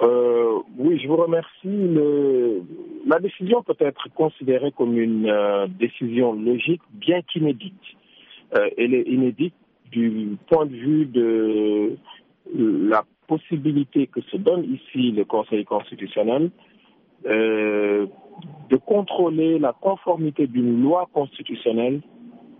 Euh, oui, je vous remercie. la décision peut être considérée comme une euh, décision logique, bien qu'inédite. Euh, elle est inédite du point de vue de la possibilité que se donne ici le Conseil constitutionnel de contrôler la conformité d'une loi constitutionnelle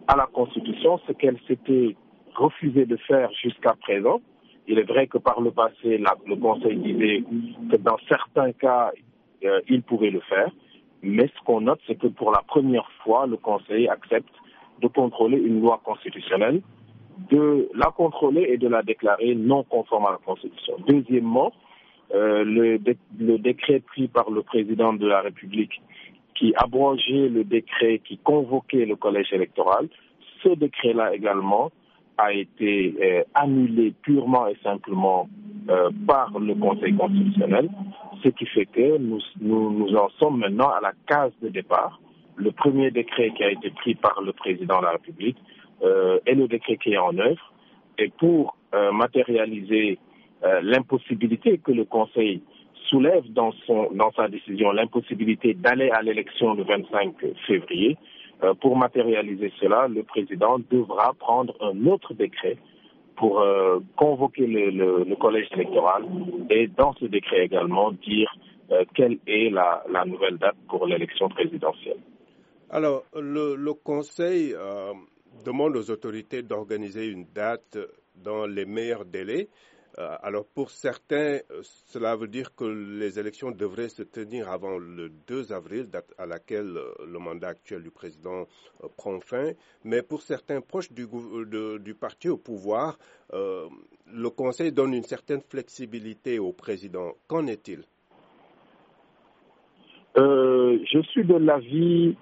à la Constitution, ce qu'elle s'était refusée de faire jusqu'à présent. Il est vrai que par le passé, le Conseil disait que dans certains cas, euh, il pouvait le faire, mais ce qu'on note, c'est que pour la première fois, le Conseil accepte de contrôler une loi constitutionnelle, de la contrôler et de la déclarer non conforme à la Constitution. Deuxièmement, euh, le, le, décret pris par le président de la République qui abrogeait le décret qui convoquait le collège électoral, ce décret-là également a été euh, annulé purement et simplement euh, par le Conseil constitutionnel, ce qui fait que nous, nous, en sommes maintenant à la case de départ. Le premier décret qui a été pris par le président de la République euh, est le décret qui est en œuvre. Et pour matérialiser l'impossibilité que le Conseil soulève dans, son, dans sa décision, l'impossibilité d'aller à l'élection le 25 février, euh, pour matérialiser cela, le président devra prendre un autre décret pour euh, convoquer le, collège électoral et dans ce décret également dire euh, quelle est la, nouvelle date pour l'élection présidentielle. Alors, le, le Conseil demande aux autorités d'organiser une date dans les meilleurs délais. Euh, alors pour certains, euh, cela veut dire que les élections devraient se tenir avant le 2 avril, date à laquelle euh, le mandat actuel du président prend fin. Mais pour certains proches du, du parti au pouvoir, le Conseil donne une certaine flexibilité au président. Qu'en est-il? Je suis de l'avis,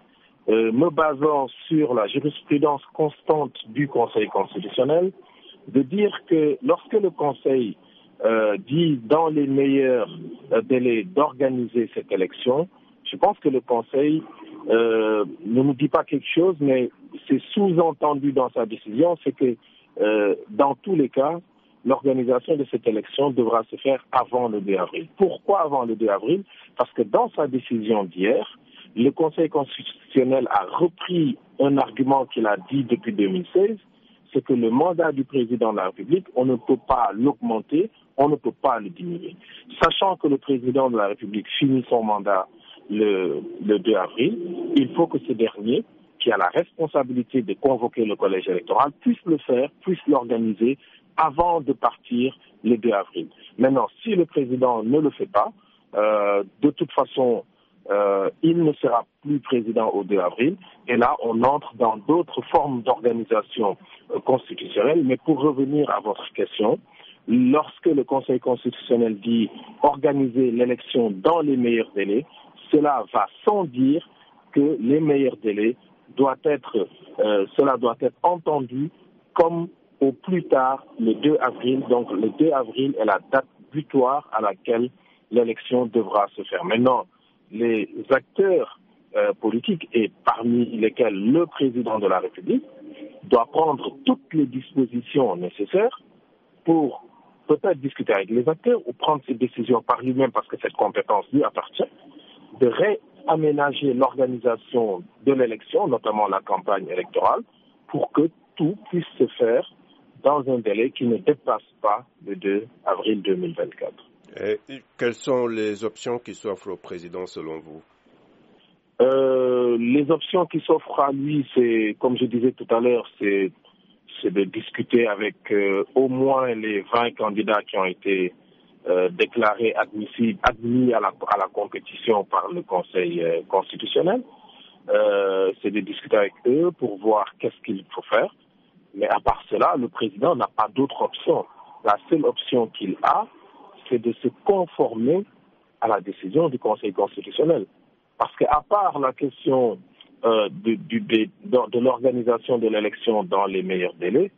me basant sur la jurisprudence constante du Conseil constitutionnel, de dire que lorsque le Conseil euh, dit dans les meilleurs euh, délais d'organiser cette élection, je pense que le Conseil euh, ne nous dit pas quelque chose, mais c'est sous-entendu dans sa décision, c'est que dans tous les cas, l'organisation de cette élection devra se faire avant le 2 avril. Pourquoi avant le 2 avril? Parce que dans sa décision d'hier, le Conseil constitutionnel a repris un argument qu'il a dit depuis 2016, c'est que le mandat du président de la République, on ne peut pas l'augmenter, on ne peut pas le diminuer. Sachant que le président de la République finit son mandat le, 2 avril, il faut que ce dernier, qui a la responsabilité de convoquer le collège électoral, puisse le faire, puisse l'organiser avant de partir le 2 avril. Maintenant, si le président ne le fait pas, euh, de toute façon, euh, il ne sera plus président au 2 avril. Et là, on entre dans d'autres formes d'organisation euh, constitutionnelle. Mais pour revenir à votre question, lorsque le Conseil constitutionnel dit organiser l'élection dans les meilleurs délais, cela va sans dire que les meilleurs délais doivent être, euh, comme au plus tard le 2 avril. Donc le 2 avril est la date butoir à laquelle l'élection devra se faire. Maintenant, les acteurs euh, politiques et parmi lesquels le président de la République doit prendre toutes les dispositions nécessaires pour peut-être discuter avec les acteurs ou prendre ses décisions par lui-même parce que cette compétence lui appartient, de réaménager l'organisation de l'élection, notamment la campagne électorale, pour que tout puisse se faire dans un délai qui ne dépasse pas le 2 avril 2024 quelles sont les options qui s'offrent au président selon vous euh, Les options qui s'offrent à lui, c'est, comme je disais tout à l'heure, c'est, de discuter avec euh, au moins les 20 candidats qui ont été euh, déclarés admis à la, à la compétition par le Conseil constitutionnel. c'est de discuter avec eux pour voir qu'est-ce qu'il faut faire. Mais à part cela, le président n'a pas d'autre option. La seule option qu'il a, c'est de se conformer à la décision du Conseil constitutionnel. Parce qu'à part la question euh, de, l'organisation de l'élection dans les meilleurs délais,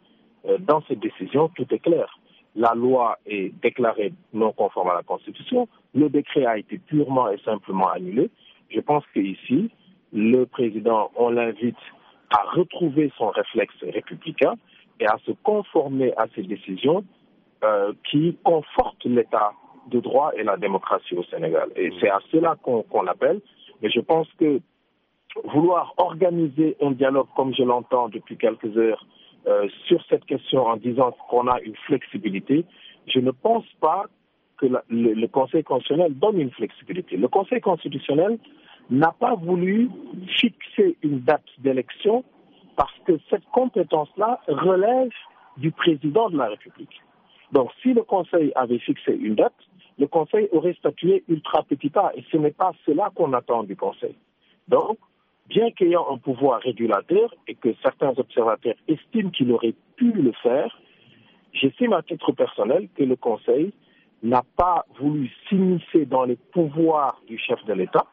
euh, dans cette décision, tout est clair. La loi est déclarée non conforme à la Constitution, le décret a été purement et simplement annulé. Je pense qu'ici, le président, on l'invite à retrouver son réflexe républicain et à se conformer à ces décisions euh, qui conforte l'État de droit et la démocratie au Sénégal. Et c'est à cela qu'on l'appelle. Mais je pense que vouloir organiser un dialogue comme je l'entends depuis quelques heures euh, sur cette question en disant qu'on a une flexibilité, je ne pense pas que le, le, Conseil constitutionnel donne une flexibilité. Le Conseil constitutionnel n'a pas voulu fixer une date d'élection parce que cette compétence-là relève du président de la République. Donc si le Conseil avait fixé une date, le Conseil aurait statué ultra petit pas et ce n'est pas cela qu'on attend du Conseil. Donc, bien qu'ayant un pouvoir régulateur et que certains observateurs estiment qu'il aurait pu le faire, j'estime à titre personnel que le Conseil n'a pas voulu s'immiscer dans les pouvoirs du chef de l'État,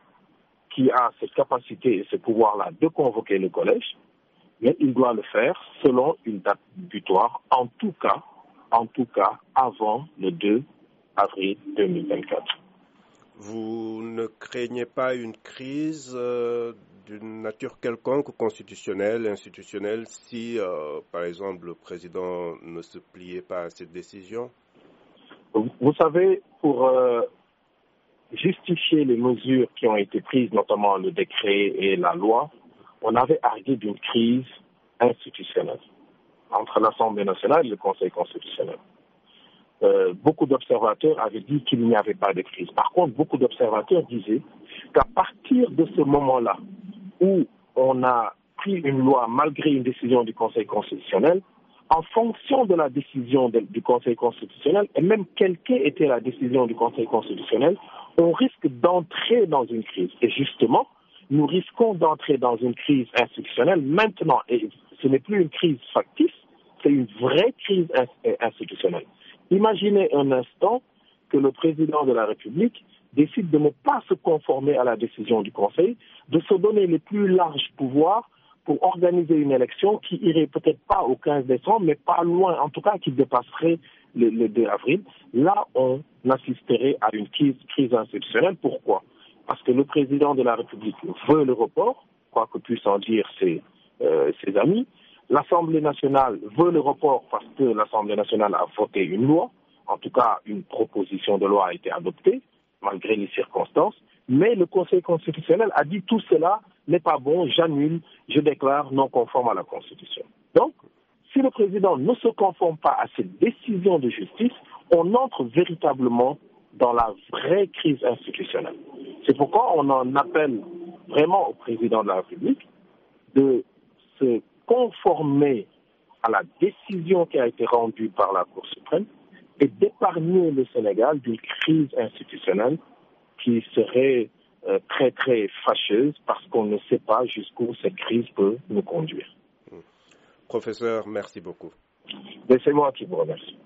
qui a cette capacité et ce pouvoir-là de convoquer le collège, mais il doit le faire selon une date butoir, en tout cas, en tout cas avant le 2 avril 2024. Vous ne craignez pas une crise euh, d'une nature quelconque, constitutionnelle, institutionnelle, si, euh, par exemple, le président ne se pliait pas à cette décision? Vous savez, pour euh, justifier les mesures qui ont été prises, notamment le décret et la loi, on avait argué d'une crise institutionnelle entre l'Assemblée nationale et le Conseil constitutionnel. Euh, beaucoup d'observateurs avaient dit qu'il n'y avait pas de crise. Par contre, beaucoup d'observateurs disaient qu'à partir de ce moment-là où on a pris une loi malgré une décision du Conseil constitutionnel, en fonction de la décision du Conseil constitutionnel, et même quelle qu'ait la décision du Conseil constitutionnel, on risque d'entrer dans une crise. Et justement, nous risquons d'entrer dans une crise institutionnelle maintenant. Et ce n'est plus une crise factice, c'est une vraie crise institutionnelle. Imaginez un instant que le président de la République décide de ne pas se conformer à la décision du Conseil, de se donner les plus larges pouvoirs pour organiser une élection qui irait peut-être pas au 15 décembre, mais pas loin, en tout cas qui dépasserait le, 2 avril. Là, on assisterait à une crise, institutionnelle. Pourquoi? Parce que le président de la République veut le report, quoi que puissent en dire ses, euh, ses amis. L'Assemblée nationale veut le report parce que l'Assemblée nationale a voté une loi, en tout cas une proposition de loi a été adoptée, malgré les circonstances, mais le Conseil constitutionnel a dit tout cela n'est pas bon, j'annule, je déclare non conforme à la Constitution. Donc, si le président ne se conforme pas à cette décision de justice, on entre véritablement dans la vraie crise institutionnelle. C'est pourquoi on en appelle vraiment au président de la République de se conformer à la décision qui a été rendue par la Cour suprême et d'épargner le Sénégal d'une crise institutionnelle qui serait euh, très très fâcheuse parce qu'on ne sait pas jusqu'où cette crise peut nous conduire. Professeur, merci beaucoup. C'est moi qui vous remercie.